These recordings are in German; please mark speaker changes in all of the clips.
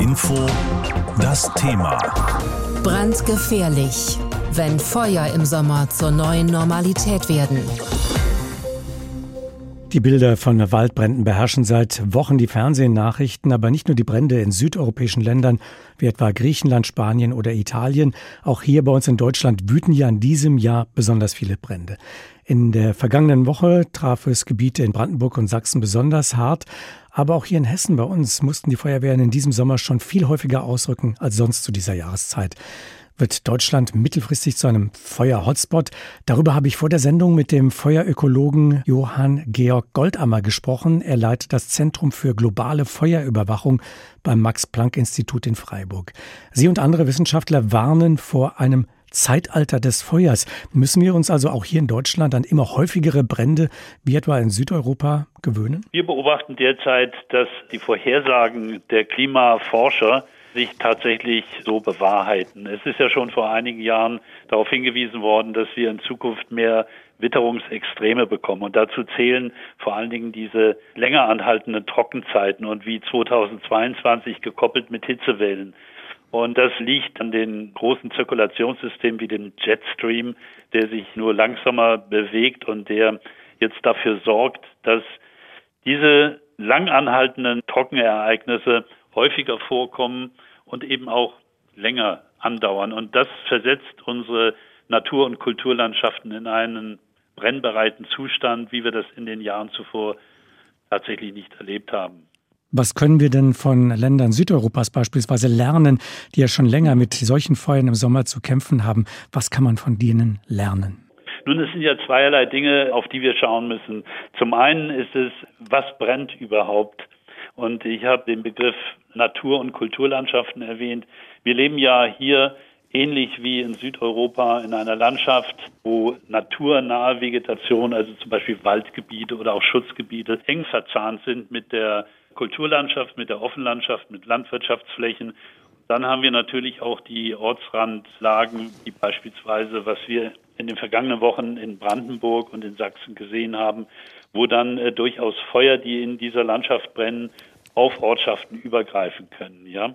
Speaker 1: Info das Thema.
Speaker 2: Brandgefährlich, wenn Feuer im Sommer zur neuen Normalität werden.
Speaker 3: Die Bilder von Waldbränden beherrschen seit Wochen die Fernsehnachrichten, aber nicht nur die Brände in südeuropäischen Ländern wie etwa Griechenland, Spanien oder Italien. Auch hier bei uns in Deutschland wüten ja in diesem Jahr besonders viele Brände. In der vergangenen Woche traf es Gebiete in Brandenburg und Sachsen besonders hart. Aber auch hier in Hessen bei uns mussten die Feuerwehren in diesem Sommer schon viel häufiger ausrücken als sonst zu dieser Jahreszeit wird Deutschland mittelfristig zu einem Feuer-Hotspot. Darüber habe ich vor der Sendung mit dem Feuerökologen Johann Georg Goldammer gesprochen. Er leitet das Zentrum für globale Feuerüberwachung beim Max-Planck-Institut in Freiburg. Sie und andere Wissenschaftler warnen vor einem Zeitalter des Feuers. Müssen wir uns also auch hier in Deutschland an immer häufigere Brände wie etwa in Südeuropa gewöhnen?
Speaker 4: Wir beobachten derzeit, dass die Vorhersagen der Klimaforscher sich tatsächlich so bewahrheiten. Es ist ja schon vor einigen Jahren darauf hingewiesen worden, dass wir in Zukunft mehr Witterungsextreme bekommen. Und dazu zählen vor allen Dingen diese länger anhaltenden Trockenzeiten und wie 2022 gekoppelt mit Hitzewellen. Und das liegt an den großen Zirkulationssystemen wie dem Jetstream, der sich nur langsamer bewegt und der jetzt dafür sorgt, dass diese lang anhaltenden Trockenereignisse häufiger vorkommen und eben auch länger andauern. Und das versetzt unsere Natur- und Kulturlandschaften in einen brennbereiten Zustand, wie wir das in den Jahren zuvor tatsächlich nicht erlebt haben.
Speaker 3: Was können wir denn von Ländern Südeuropas beispielsweise lernen, die ja schon länger mit solchen Feuern im Sommer zu kämpfen haben? Was kann man von denen lernen?
Speaker 4: Nun, es sind ja zweierlei Dinge, auf die wir schauen müssen. Zum einen ist es, was brennt überhaupt? Und ich habe den Begriff Natur- und Kulturlandschaften erwähnt. Wir leben ja hier ähnlich wie in Südeuropa in einer Landschaft, wo naturnahe Vegetation, also zum Beispiel Waldgebiete oder auch Schutzgebiete, eng verzahnt sind mit der Kulturlandschaft, mit der Offenlandschaft, mit Landwirtschaftsflächen. Dann haben wir natürlich auch die Ortsrandlagen, wie beispielsweise, was wir in den vergangenen Wochen in Brandenburg und in Sachsen gesehen haben, wo dann äh, durchaus Feuer, die in dieser Landschaft brennen, auf Ortschaften übergreifen können. Ja?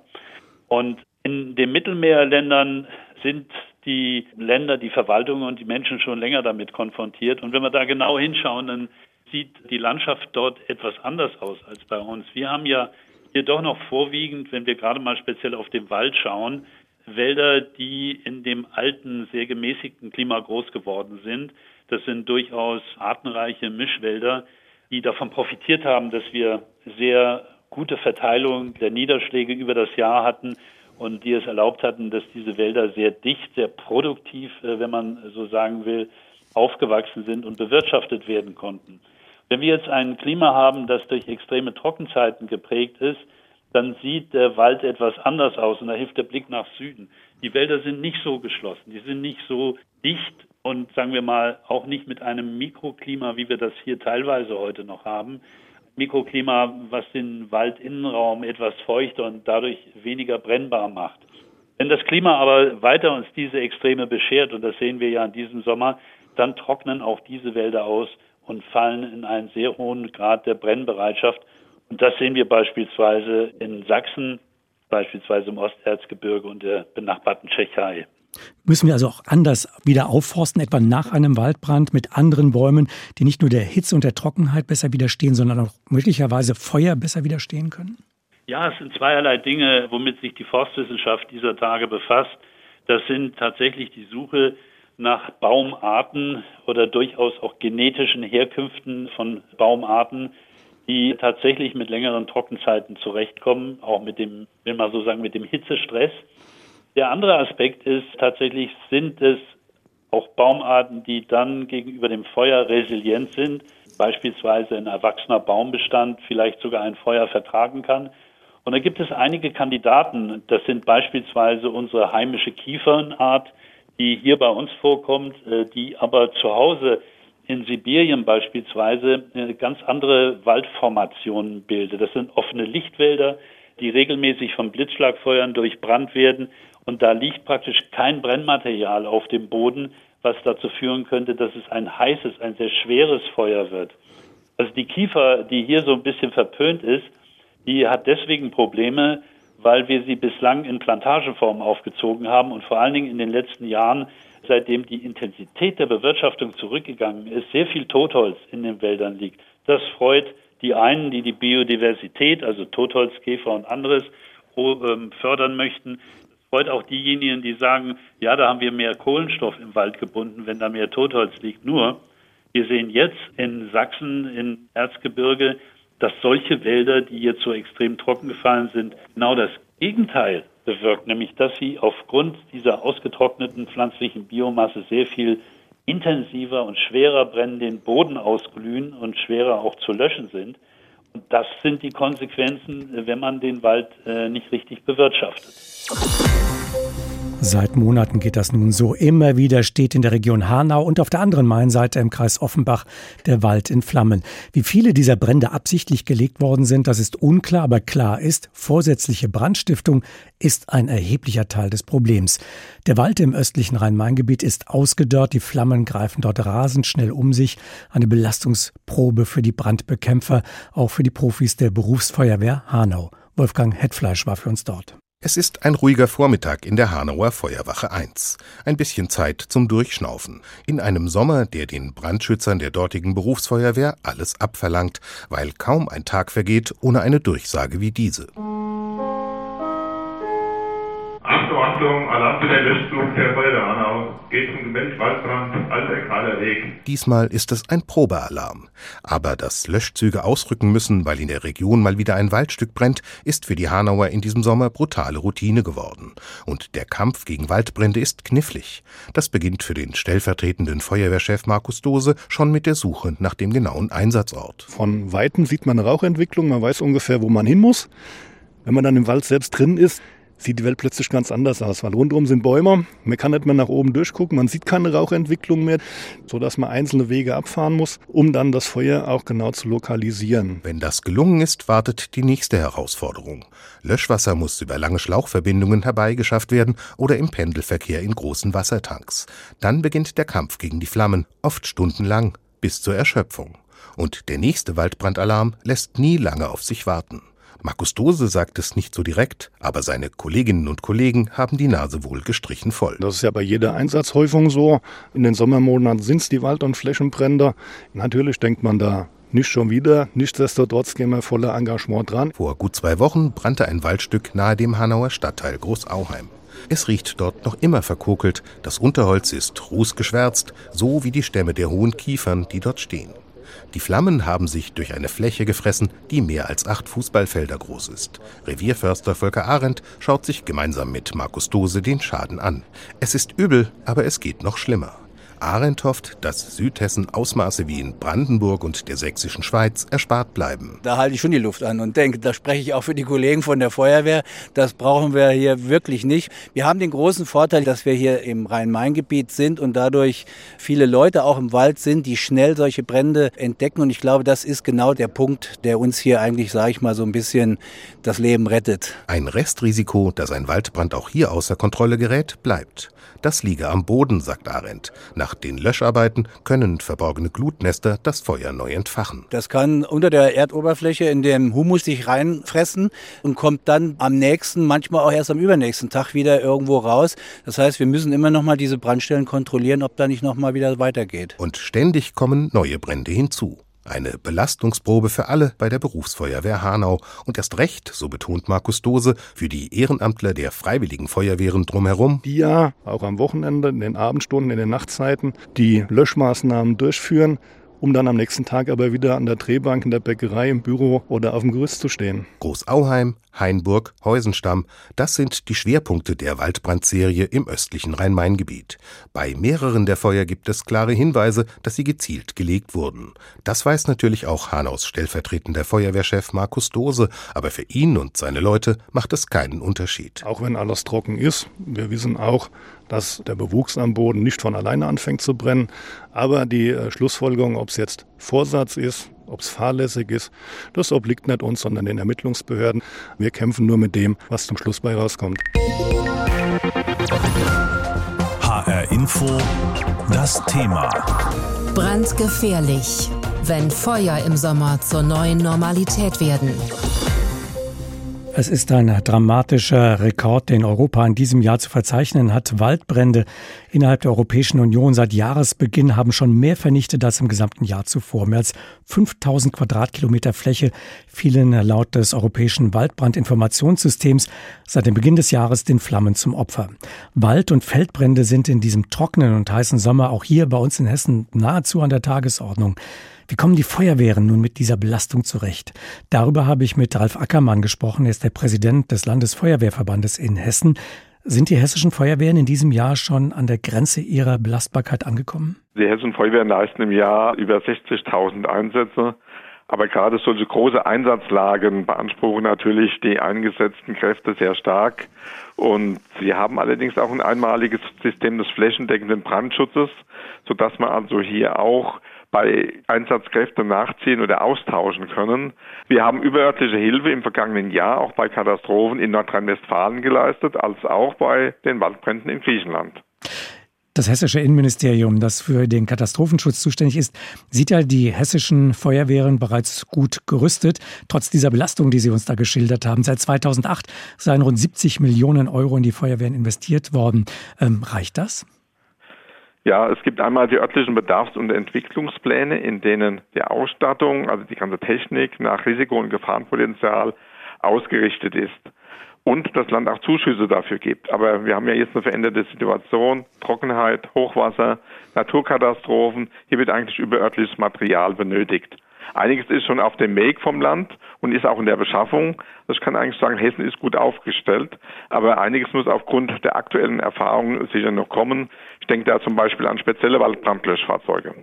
Speaker 4: Und in den Mittelmeerländern sind die Länder, die Verwaltungen und die Menschen schon länger damit konfrontiert. Und wenn wir da genau hinschauen, dann sieht die Landschaft dort etwas anders aus als bei uns. Wir haben ja hier doch noch vorwiegend, wenn wir gerade mal speziell auf den Wald schauen, Wälder, die in dem alten, sehr gemäßigten Klima groß geworden sind. Das sind durchaus artenreiche Mischwälder, die davon profitiert haben, dass wir sehr gute Verteilung der Niederschläge über das Jahr hatten und die es erlaubt hatten, dass diese Wälder sehr dicht, sehr produktiv, äh, wenn man so sagen will, aufgewachsen sind und bewirtschaftet werden konnten. Wenn wir jetzt ein Klima haben, das durch extreme Trockenzeiten geprägt ist, dann sieht der Wald etwas anders aus und da hilft der Blick nach Süden. Die Wälder sind nicht so geschlossen, die sind nicht so dicht und sagen wir mal auch nicht mit einem Mikroklima, wie wir das hier teilweise heute noch haben, Mikroklima, was den Waldinnenraum etwas feuchter und dadurch weniger brennbar macht. Wenn das Klima aber weiter uns diese Extreme beschert, und das sehen wir ja in diesem Sommer, dann trocknen auch diese Wälder aus und fallen in einen sehr hohen Grad der Brennbereitschaft. Und das sehen wir beispielsweise in Sachsen, beispielsweise im Osterzgebirge und der benachbarten Tschechei.
Speaker 3: Müssen wir also auch anders wieder aufforsten, etwa nach einem Waldbrand mit anderen Bäumen, die nicht nur der Hitze und der Trockenheit besser widerstehen, sondern auch möglicherweise Feuer besser widerstehen können?
Speaker 4: Ja, es sind zweierlei Dinge, womit sich die Forstwissenschaft dieser Tage befasst. Das sind tatsächlich die Suche nach Baumarten oder durchaus auch genetischen Herkünften von Baumarten, die tatsächlich mit längeren Trockenzeiten zurechtkommen, auch mit dem, will man so sagen, mit dem Hitzestress. Der andere Aspekt ist tatsächlich, sind es auch Baumarten, die dann gegenüber dem Feuer resilient sind, beispielsweise ein erwachsener Baumbestand vielleicht sogar ein Feuer vertragen kann. Und da gibt es einige Kandidaten. Das sind beispielsweise unsere heimische Kiefernart, die hier bei uns vorkommt, äh, die aber zu Hause in Sibirien beispielsweise äh, ganz andere Waldformationen bildet. Das sind offene Lichtwälder, die regelmäßig von Blitzschlagfeuern durchbrannt werden und da liegt praktisch kein Brennmaterial auf dem Boden, was dazu führen könnte, dass es ein heißes, ein sehr schweres Feuer wird. Also die Kiefer, die hier so ein bisschen verpönt ist, die hat deswegen Probleme, weil wir sie bislang in Plantageform aufgezogen haben und vor allen Dingen in den letzten Jahren, seitdem die Intensität der Bewirtschaftung zurückgegangen ist, sehr viel Totholz in den Wäldern liegt. Das freut die einen, die die Biodiversität, also Totholzkäfer und anderes, ähm, fördern möchten. Das freut auch diejenigen, die sagen, ja, da haben wir mehr Kohlenstoff im Wald gebunden, wenn da mehr Totholz liegt. Nur, wir sehen jetzt in Sachsen, in Erzgebirge, dass solche Wälder, die jetzt so extrem trocken gefallen sind, genau das Gegenteil bewirkt, nämlich dass sie aufgrund dieser ausgetrockneten pflanzlichen Biomasse sehr viel intensiver und schwerer brennen, den Boden ausglühen und schwerer auch zu löschen sind. Und das sind die Konsequenzen, wenn man den Wald äh, nicht richtig bewirtschaftet.
Speaker 3: Seit Monaten geht das nun so. Immer wieder steht in der Region Hanau und auf der anderen Mainseite im Kreis Offenbach der Wald in Flammen. Wie viele dieser Brände absichtlich gelegt worden sind, das ist unklar, aber klar ist, vorsätzliche Brandstiftung ist ein erheblicher Teil des Problems. Der Wald im östlichen Rhein-Main-Gebiet ist ausgedörrt, die Flammen greifen dort rasend schnell um sich. Eine Belastungsprobe für die Brandbekämpfer, auch für die Profis der Berufsfeuerwehr Hanau. Wolfgang Hetfleisch war für uns dort.
Speaker 5: Es ist ein ruhiger Vormittag in der Hanauer Feuerwache 1. Ein bisschen Zeit zum Durchschnaufen. In einem Sommer, der den Brandschützern der dortigen Berufsfeuerwehr alles abverlangt, weil kaum ein Tag vergeht ohne eine Durchsage wie diese.
Speaker 6: Achtung, Achtung, Für den Löschzug der Feuerwehr Hanau. Geht zum Gemensch Waldbrand, alter kahler Weg.
Speaker 5: Diesmal ist es ein Probealarm. Aber dass Löschzüge ausrücken müssen, weil in der Region mal wieder ein Waldstück brennt, ist für die Hanauer in diesem Sommer brutale Routine geworden. Und der Kampf gegen Waldbrände ist knifflig. Das beginnt für den stellvertretenden Feuerwehrchef Markus Dose schon mit der Suche nach dem genauen Einsatzort.
Speaker 7: Von Weitem sieht man eine Rauchentwicklung, man weiß ungefähr, wo man hin muss. Wenn man dann im Wald selbst drin ist, sieht die Welt plötzlich ganz anders aus, weil rundherum sind Bäume, man kann nicht mehr nach oben durchgucken, man sieht keine Rauchentwicklung mehr, so dass man einzelne Wege abfahren muss, um dann das Feuer auch genau zu lokalisieren.
Speaker 5: Wenn das gelungen ist, wartet die nächste Herausforderung. Löschwasser muss über lange Schlauchverbindungen herbeigeschafft werden oder im Pendelverkehr in großen Wassertanks. Dann beginnt der Kampf gegen die Flammen, oft stundenlang, bis zur Erschöpfung. Und der nächste Waldbrandalarm lässt nie lange auf sich warten. Markus Dose sagt es nicht so direkt, aber seine Kolleginnen und Kollegen haben die Nase wohl gestrichen voll.
Speaker 7: Das ist ja bei jeder Einsatzhäufung so. In den Sommermonaten sind es die Wald- und Flächenbrände. Natürlich denkt man da nicht schon wieder. Nichtsdestotrotz gehen wir voller Engagement dran.
Speaker 5: Vor gut zwei Wochen brannte ein Waldstück nahe dem Hanauer Stadtteil Großauheim. Es riecht dort noch immer verkokelt. Das Unterholz ist rußgeschwärzt, so wie die Stämme der hohen Kiefern, die dort stehen. Die Flammen haben sich durch eine Fläche gefressen, die mehr als acht Fußballfelder groß ist. Revierförster Volker Arendt schaut sich gemeinsam mit Markus Dose den Schaden an. Es ist übel, aber es geht noch schlimmer. Arendt hofft, dass Südhessen Ausmaße wie in Brandenburg und der sächsischen Schweiz erspart bleiben.
Speaker 8: Da halte ich schon die Luft an und denke, da spreche ich auch für die Kollegen von der Feuerwehr. Das brauchen wir hier wirklich nicht. Wir haben den großen Vorteil, dass wir hier im Rhein-Main-Gebiet sind und dadurch viele Leute auch im Wald sind, die schnell solche Brände entdecken. Und ich glaube, das ist genau der Punkt, der uns hier eigentlich, sage ich mal, so ein bisschen das Leben rettet.
Speaker 5: Ein Restrisiko, dass ein Waldbrand auch hier außer Kontrolle gerät, bleibt. Das liege am Boden, sagt Arendt. Nach den Löscharbeiten können verborgene Glutnester das Feuer neu entfachen.
Speaker 8: Das kann unter der Erdoberfläche in dem Humus sich reinfressen und kommt dann am nächsten, manchmal auch erst am übernächsten Tag wieder irgendwo raus. Das heißt, wir müssen immer noch mal diese Brandstellen kontrollieren, ob da nicht noch mal wieder weitergeht.
Speaker 5: Und ständig kommen neue Brände hinzu. Eine Belastungsprobe für alle bei der Berufsfeuerwehr Hanau und erst recht, so betont Markus Dose, für die Ehrenamtler der Freiwilligen Feuerwehren drumherum.
Speaker 7: Die ja auch am Wochenende, in den Abendstunden, in den Nachtzeiten die Löschmaßnahmen durchführen um dann am nächsten Tag aber wieder an der Drehbank in der Bäckerei, im Büro oder auf dem Gerüst zu stehen.
Speaker 5: Großauheim, Hainburg, Heusenstamm, das sind die Schwerpunkte der Waldbrandserie im östlichen Rhein-Main-Gebiet. Bei mehreren der Feuer gibt es klare Hinweise, dass sie gezielt gelegt wurden. Das weiß natürlich auch Hanaus stellvertretender Feuerwehrchef Markus Dose, aber für ihn und seine Leute macht es keinen Unterschied.
Speaker 7: Auch wenn alles trocken ist, wir wissen auch, dass der Bewuchs am Boden nicht von alleine anfängt zu brennen. Aber die äh, Schlussfolgerung, ob es jetzt Vorsatz ist, ob es fahrlässig ist, das obliegt nicht uns, sondern den Ermittlungsbehörden. Wir kämpfen nur mit dem, was zum Schluss bei rauskommt.
Speaker 1: HR Info, das Thema.
Speaker 2: Brandgefährlich, wenn Feuer im Sommer zur neuen Normalität werden.
Speaker 3: Es ist ein dramatischer Rekord, den Europa in diesem Jahr zu verzeichnen hat. Waldbrände innerhalb der Europäischen Union seit Jahresbeginn haben schon mehr vernichtet als im gesamten Jahr zuvor. Mehr als 5000 Quadratkilometer Fläche fielen laut des Europäischen Waldbrandinformationssystems seit dem Beginn des Jahres den Flammen zum Opfer. Wald- und Feldbrände sind in diesem trockenen und heißen Sommer auch hier bei uns in Hessen nahezu an der Tagesordnung. Wie kommen die Feuerwehren nun mit dieser Belastung zurecht? Darüber habe ich mit Ralf Ackermann gesprochen. Er ist der Präsident des Landesfeuerwehrverbandes in Hessen. Sind die hessischen Feuerwehren in diesem Jahr schon an der Grenze ihrer Belastbarkeit angekommen?
Speaker 9: Die hessischen Feuerwehren leisten im Jahr über 60.000 Einsätze. Aber gerade solche große Einsatzlagen beanspruchen natürlich die eingesetzten Kräfte sehr stark. Und sie haben allerdings auch ein einmaliges System des flächendeckenden Brandschutzes, sodass man also hier auch bei Einsatzkräften nachziehen oder austauschen können. Wir haben überörtliche Hilfe im vergangenen Jahr auch bei Katastrophen in Nordrhein-Westfalen geleistet, als auch bei den Waldbränden in Griechenland.
Speaker 3: Das hessische Innenministerium, das für den Katastrophenschutz zuständig ist, sieht ja die hessischen Feuerwehren bereits gut gerüstet. Trotz dieser Belastung, die Sie uns da geschildert haben. Seit 2008 seien rund 70 Millionen Euro in die Feuerwehren investiert worden. Ähm, reicht das?
Speaker 9: Ja, es gibt einmal die örtlichen Bedarfs- und Entwicklungspläne, in denen die Ausstattung, also die ganze Technik nach Risiko- und Gefahrenpotenzial ausgerichtet ist und das Land auch Zuschüsse dafür gibt. Aber wir haben ja jetzt eine veränderte Situation, Trockenheit, Hochwasser, Naturkatastrophen. Hier wird eigentlich überörtliches Material benötigt. Einiges ist schon auf dem Weg vom Land und ist auch in der Beschaffung. Ich kann eigentlich sagen, Hessen ist gut aufgestellt, aber einiges muss aufgrund der aktuellen Erfahrungen sicher noch kommen. Ich denke da zum Beispiel an spezielle Waldbrandlöschfahrzeuge.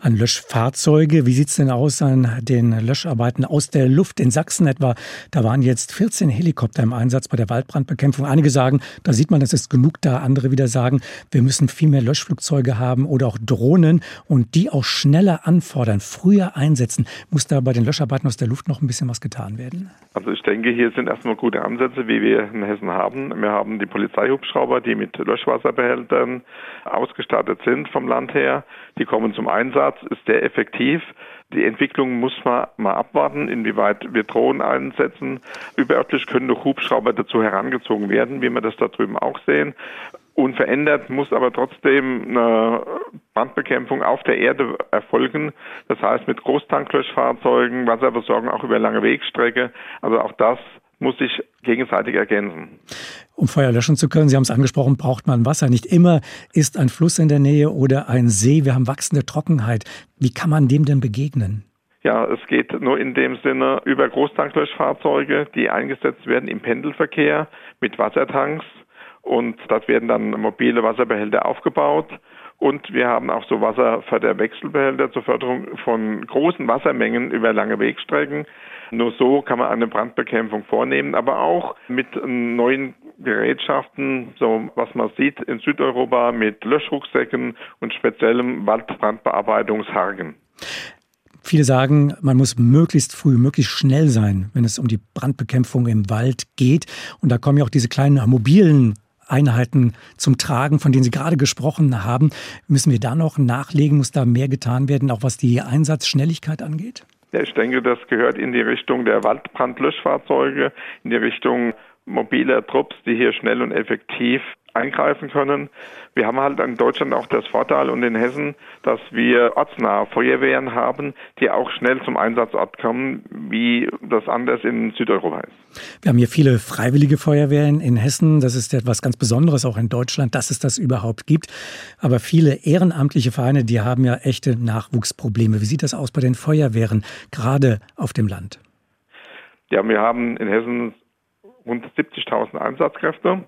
Speaker 3: An Löschfahrzeuge, wie sieht es denn aus an den Löscharbeiten aus der Luft? In Sachsen etwa, da waren jetzt 14 Helikopter im Einsatz bei der Waldbrandbekämpfung. Einige sagen, da sieht man, es ist genug da. Andere wieder sagen, wir müssen viel mehr Löschflugzeuge haben oder auch Drohnen und die auch schneller anfordern, früher einsetzen. Muss da bei den Löscharbeiten aus der Luft noch ein bisschen was getan werden?
Speaker 9: Also ich denke, hier sind erstmal gute Ansätze, wie wir in Hessen haben. Wir haben die Polizeihubschrauber, die mit Löschwasserbehältern ausgestattet sind vom Land her. Die kommen zum Einsatz, ist sehr effektiv. Die Entwicklung muss man mal abwarten, inwieweit wir Drohnen einsetzen. Überörtlich können noch Hubschrauber dazu herangezogen werden, wie wir das da drüben auch sehen. Unverändert muss aber trotzdem eine Brandbekämpfung auf der Erde erfolgen. Das heißt mit Großtanklöschfahrzeugen, Wasserversorgung auch über lange Wegstrecke. Also auch das muss sich gegenseitig ergänzen.
Speaker 3: Um Feuer löschen zu können, Sie haben es angesprochen, braucht man Wasser. Nicht immer ist ein Fluss in der Nähe oder ein See. Wir haben wachsende Trockenheit. Wie kann man dem denn begegnen?
Speaker 9: Ja, es geht nur in dem Sinne über Großtanklöschfahrzeuge, die eingesetzt werden im Pendelverkehr mit Wassertanks. Und dort werden dann mobile Wasserbehälter aufgebaut. Und wir haben auch so Wasserförderwechselbehälter zur Förderung von großen Wassermengen über lange Wegstrecken. Nur so kann man eine Brandbekämpfung vornehmen, aber auch mit neuen Gerätschaften, so was man sieht in Südeuropa mit Löschrucksäcken und speziellem Waldbrandbearbeitungshargen.
Speaker 3: Viele sagen, man muss möglichst früh, möglichst schnell sein, wenn es um die Brandbekämpfung im Wald geht. Und da kommen ja auch diese kleinen mobilen Einheiten zum Tragen, von denen Sie gerade gesprochen haben. Müssen wir da noch nachlegen? Muss da mehr getan werden, auch was die Einsatzschnelligkeit angeht?
Speaker 9: Ja, ich denke, das gehört in die Richtung der Waldbrandlöschfahrzeuge, in die Richtung mobiler Trupps, die hier schnell und effektiv eingreifen können. Wir haben halt in Deutschland auch das Vorteil und in Hessen, dass wir ortsnahe Feuerwehren haben, die auch schnell zum Einsatzort kommen, wie das anders in Südeuropa ist.
Speaker 3: Wir haben hier viele freiwillige Feuerwehren in Hessen. Das ist etwas ganz Besonderes auch in Deutschland, dass es das überhaupt gibt. Aber viele ehrenamtliche Vereine, die haben ja echte Nachwuchsprobleme. Wie sieht das aus bei den Feuerwehren, gerade auf dem Land?
Speaker 9: Ja, wir haben in Hessen rund 70.000 Einsatzkräfte.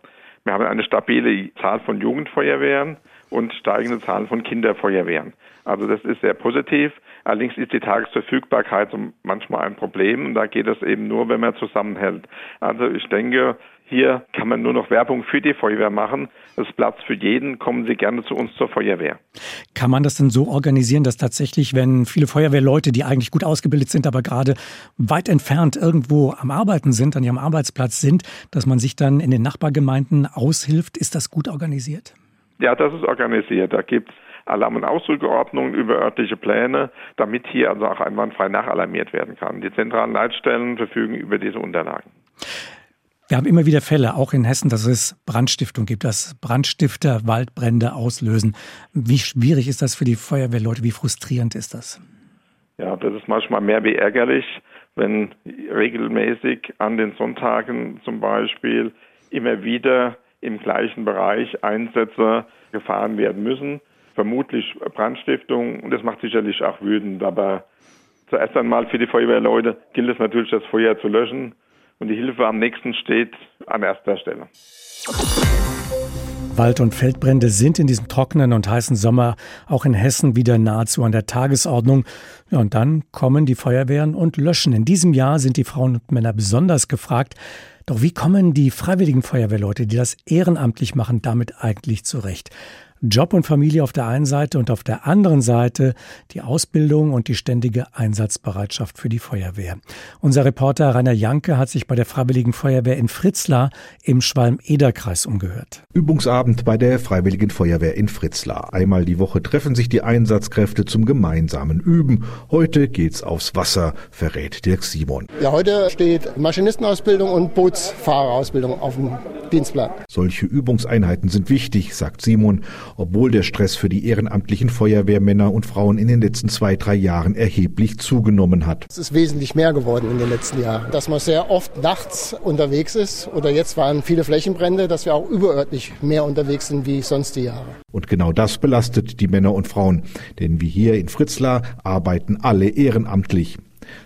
Speaker 9: Wir haben eine stabile Zahl von Jugendfeuerwehren und steigende Zahlen von Kinderfeuerwehren. Also das ist sehr positiv. Allerdings ist die Tagesverfügbarkeit manchmal ein Problem und da geht es eben nur, wenn man zusammenhält. Also ich denke, hier kann man nur noch Werbung für die Feuerwehr machen. Es ist Platz für jeden. Kommen Sie gerne zu uns zur Feuerwehr.
Speaker 3: Kann man das denn so organisieren, dass tatsächlich, wenn viele Feuerwehrleute, die eigentlich gut ausgebildet sind, aber gerade weit entfernt irgendwo am Arbeiten sind, an ihrem Arbeitsplatz sind, dass man sich dann in den Nachbargemeinden aushilft? Ist das gut organisiert?
Speaker 9: Ja, das ist organisiert. Da gibt es Alarm- und Ausrückeordnungen über örtliche Pläne, damit hier also auch einwandfrei nachalarmiert werden kann. Die zentralen Leitstellen verfügen über diese Unterlagen.
Speaker 3: Wir haben immer wieder Fälle, auch in Hessen, dass es Brandstiftung gibt, dass Brandstifter Waldbrände auslösen. Wie schwierig ist das für die Feuerwehrleute? Wie frustrierend ist das?
Speaker 9: Ja, das ist manchmal mehr wie ärgerlich, wenn regelmäßig an den Sonntagen zum Beispiel immer wieder im gleichen Bereich Einsätze gefahren werden müssen. Vermutlich Brandstiftung und das macht sicherlich auch wütend. Aber zuerst einmal für die Feuerwehrleute gilt es natürlich, das Feuer zu löschen und die Hilfe am nächsten steht an erster Stelle.
Speaker 3: Wald- und Feldbrände sind in diesem trockenen und heißen Sommer auch in Hessen wieder nahezu an der Tagesordnung. Ja, und dann kommen die Feuerwehren und löschen. In diesem Jahr sind die Frauen und Männer besonders gefragt. Doch wie kommen die freiwilligen Feuerwehrleute, die das ehrenamtlich machen, damit eigentlich zurecht? Job und Familie auf der einen Seite und auf der anderen Seite die Ausbildung und die ständige Einsatzbereitschaft für die Feuerwehr. Unser Reporter Rainer Janke hat sich bei der Freiwilligen Feuerwehr in Fritzlar im Schwalm-Eder-Kreis umgehört.
Speaker 10: Übungsabend bei der Freiwilligen Feuerwehr in Fritzlar. Einmal die Woche treffen sich die Einsatzkräfte zum gemeinsamen Üben. Heute geht's aufs Wasser, verrät Dirk Simon.
Speaker 11: Ja, heute steht Maschinistenausbildung und Bootsfahrerausbildung auf dem Dienstplan.
Speaker 10: Solche Übungseinheiten sind wichtig, sagt Simon obwohl der Stress für die ehrenamtlichen Feuerwehrmänner und Frauen in den letzten zwei, drei Jahren erheblich zugenommen hat.
Speaker 11: Es ist wesentlich mehr geworden in den letzten Jahren. Dass man sehr oft nachts unterwegs ist oder jetzt waren viele Flächenbrände, dass wir auch überörtlich mehr unterwegs sind wie sonst die Jahre.
Speaker 10: Und genau das belastet die Männer und Frauen. Denn wie hier in Fritzlar arbeiten alle ehrenamtlich.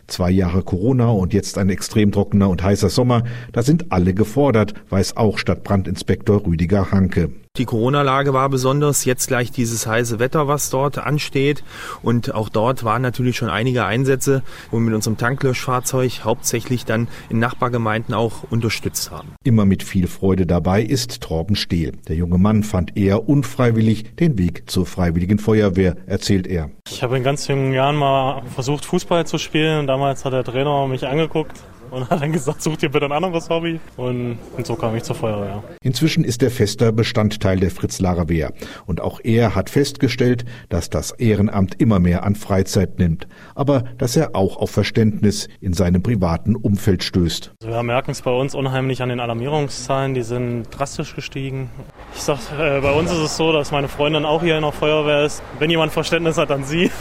Speaker 10: Zwei Jahre Corona und jetzt ein extrem trockener und heißer Sommer, da sind alle gefordert, weiß auch Stadtbrandinspektor Rüdiger Hanke.
Speaker 12: Die Corona-Lage war besonders, jetzt gleich dieses heiße Wetter, was dort ansteht. Und auch dort waren natürlich schon einige Einsätze, wo wir mit unserem Tanklöschfahrzeug hauptsächlich dann in Nachbargemeinden auch unterstützt haben.
Speaker 10: Immer mit viel Freude dabei ist Torben Stehl. Der junge Mann fand eher unfreiwillig den Weg zur Freiwilligen Feuerwehr, erzählt er.
Speaker 13: Ich habe in ganz jungen Jahren mal versucht, Fußball zu spielen. Damals hat der Trainer mich angeguckt und hat dann gesagt, such dir bitte ein anderes Hobby. Und, und so kam ich zur Feuerwehr.
Speaker 10: Inzwischen ist er fester Bestandteil der Fritz-Larer Wehr. Und auch er hat festgestellt, dass das Ehrenamt immer mehr an Freizeit nimmt. Aber dass er auch auf Verständnis in seinem privaten Umfeld stößt.
Speaker 13: Also wir merken es bei uns unheimlich an den Alarmierungszahlen. Die sind drastisch gestiegen. Ich sag, äh, bei uns ist es so, dass meine Freundin auch hier in der Feuerwehr ist. Wenn jemand Verständnis hat, dann sie.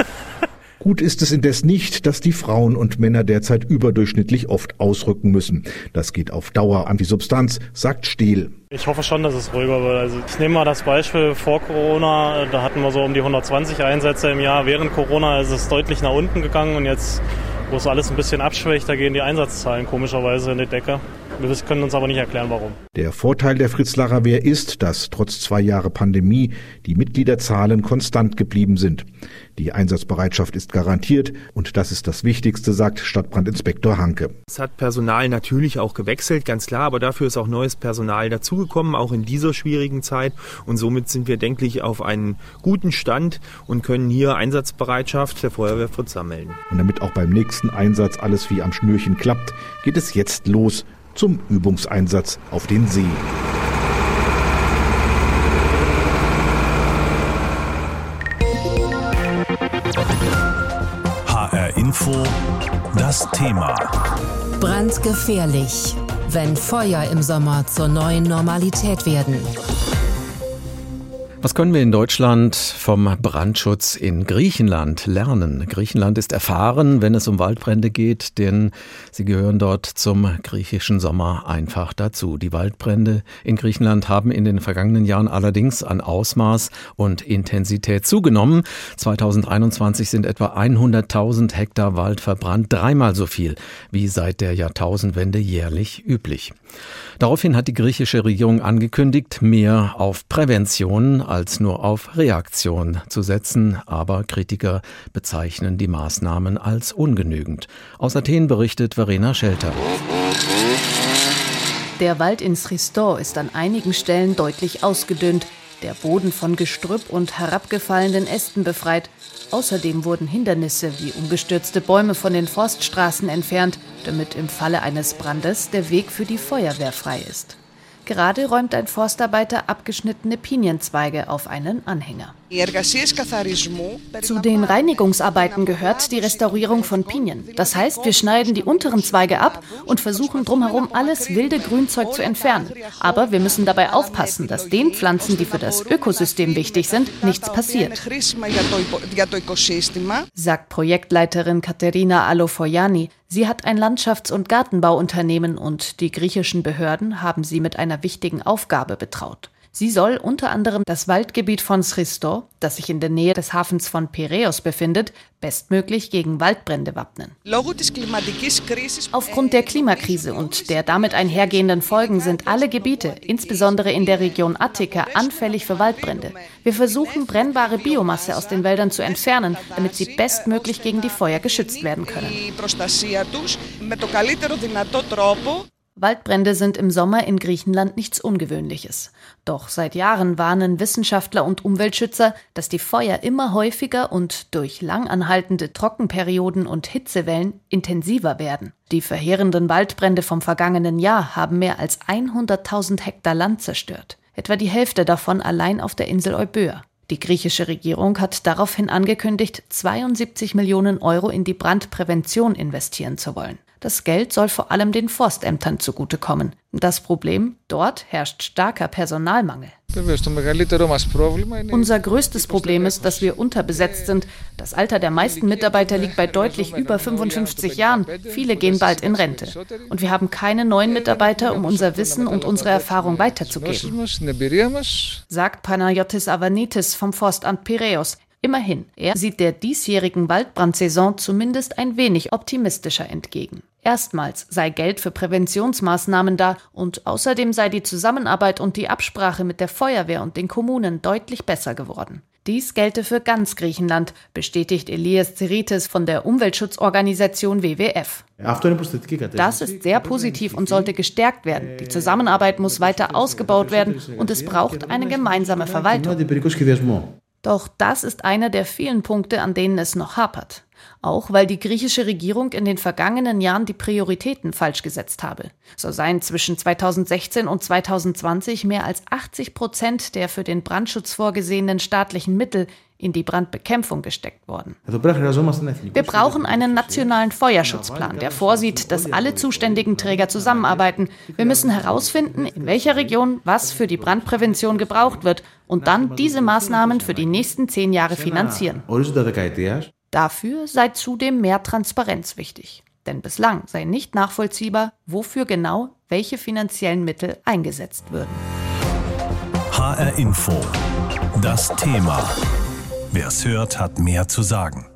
Speaker 10: Gut ist es indes nicht, dass die Frauen und Männer derzeit überdurchschnittlich oft ausrücken müssen. Das geht auf Dauer an die Substanz, sagt Stehl.
Speaker 13: Ich hoffe schon, dass es ruhiger wird. Also ich nehme mal das Beispiel vor Corona. Da hatten wir so um die 120 Einsätze im Jahr. Während Corona ist es deutlich nach unten gegangen und jetzt, wo es alles ein bisschen abschwächt, da gehen die Einsatzzahlen komischerweise in die Decke. Wir können uns aber nicht erklären, warum.
Speaker 10: Der Vorteil der Fritz-Lacher Wehr ist, dass trotz zwei Jahre Pandemie die Mitgliederzahlen konstant geblieben sind. Die Einsatzbereitschaft ist garantiert und das ist das Wichtigste, sagt Stadtbrandinspektor Hanke.
Speaker 12: Es hat Personal natürlich auch gewechselt, ganz klar, aber dafür ist auch neues Personal dazugekommen, auch in dieser schwierigen Zeit. Und somit sind wir, denke ich, auf einen guten Stand und können hier Einsatzbereitschaft der Feuerwehr Fritz anmelden.
Speaker 10: Und damit auch beim nächsten Einsatz alles wie am Schnürchen klappt, geht es jetzt los zum Übungseinsatz auf den See.
Speaker 1: HR Info, das Thema.
Speaker 2: Brandgefährlich, wenn Feuer im Sommer zur neuen Normalität werden.
Speaker 14: Was können wir in Deutschland vom Brandschutz in Griechenland lernen? Griechenland ist erfahren, wenn es um Waldbrände geht, denn sie gehören dort zum griechischen Sommer einfach dazu. Die Waldbrände in Griechenland haben in den vergangenen Jahren allerdings an Ausmaß und Intensität zugenommen. 2021 sind etwa 100.000 Hektar Wald verbrannt, dreimal so viel wie seit der Jahrtausendwende jährlich üblich. Daraufhin hat die griechische Regierung angekündigt, mehr auf Prävention als nur auf Reaktion zu setzen, aber Kritiker bezeichnen die Maßnahmen als ungenügend. Aus Athen berichtet Verena Schelter.
Speaker 15: Der Wald in Sristor ist an einigen Stellen deutlich ausgedünnt, der Boden von Gestrüpp und herabgefallenen Ästen befreit. Außerdem wurden Hindernisse wie umgestürzte Bäume von den Forststraßen entfernt, damit im Falle eines Brandes der Weg für die Feuerwehr frei ist. Gerade räumt ein Forstarbeiter abgeschnittene Pinienzweige auf einen Anhänger. Zu den Reinigungsarbeiten gehört die Restaurierung von Pinien. Das heißt, wir schneiden die unteren Zweige ab und versuchen drumherum alles wilde Grünzeug zu entfernen. Aber wir müssen dabei aufpassen, dass den Pflanzen, die für das Ökosystem wichtig sind, nichts passiert. Sagt Projektleiterin Katerina Alofoyani. Sie hat ein Landschafts- und Gartenbauunternehmen und die griechischen Behörden haben sie mit einer wichtigen Aufgabe betraut. Sie soll unter anderem das Waldgebiet von Schristo, das sich in der Nähe des Hafens von Piräus befindet, bestmöglich gegen Waldbrände wappnen. Aufgrund der Klimakrise und der damit einhergehenden Folgen sind alle Gebiete, insbesondere in der Region Attika, anfällig für Waldbrände. Wir versuchen, brennbare Biomasse aus den Wäldern zu entfernen, damit sie bestmöglich gegen die Feuer geschützt werden können. Waldbrände sind im Sommer in Griechenland nichts Ungewöhnliches. Doch seit Jahren warnen Wissenschaftler und Umweltschützer, dass die Feuer immer häufiger und durch langanhaltende Trockenperioden und Hitzewellen intensiver werden. Die verheerenden Waldbrände vom vergangenen Jahr haben mehr als 100.000 Hektar Land zerstört. Etwa die Hälfte davon allein auf der Insel Euböa. Die griechische Regierung hat daraufhin angekündigt, 72 Millionen Euro in die Brandprävention investieren zu wollen. Das Geld soll vor allem den Forstämtern zugutekommen. Das Problem, dort herrscht starker Personalmangel. Unser größtes Problem ist, dass wir unterbesetzt sind. Das Alter der meisten Mitarbeiter liegt bei deutlich über 55 Jahren. Viele gehen bald in Rente. Und wir haben keine neuen Mitarbeiter, um unser Wissen und unsere Erfahrung weiterzugeben. Sagt Panayotis Avanitis vom Forstamt Piräus. Immerhin, er sieht der diesjährigen Waldbrandsaison zumindest ein wenig optimistischer entgegen. Erstmals sei Geld für Präventionsmaßnahmen da und außerdem sei die Zusammenarbeit und die Absprache mit der Feuerwehr und den Kommunen deutlich besser geworden. Dies gelte für ganz Griechenland, bestätigt Elias Zeritis von der Umweltschutzorganisation WWF. Das ist sehr positiv und sollte gestärkt werden. Die Zusammenarbeit muss weiter ausgebaut werden und es braucht eine gemeinsame Verwaltung. Doch das ist einer der vielen Punkte, an denen es noch hapert. Auch weil die griechische Regierung in den vergangenen Jahren die Prioritäten falsch gesetzt habe. So seien zwischen 2016 und 2020 mehr als 80 Prozent der für den Brandschutz vorgesehenen staatlichen Mittel in die Brandbekämpfung gesteckt worden. Wir brauchen einen nationalen Feuerschutzplan, der vorsieht, dass alle zuständigen Träger zusammenarbeiten. Wir müssen herausfinden, in welcher Region was für die Brandprävention gebraucht wird und dann diese Maßnahmen für die nächsten zehn Jahre finanzieren. Dafür sei zudem mehr Transparenz wichtig. Denn bislang sei nicht nachvollziehbar, wofür genau welche finanziellen Mittel eingesetzt würden.
Speaker 1: HR Info. Das Thema. Wer es hört, hat mehr zu sagen.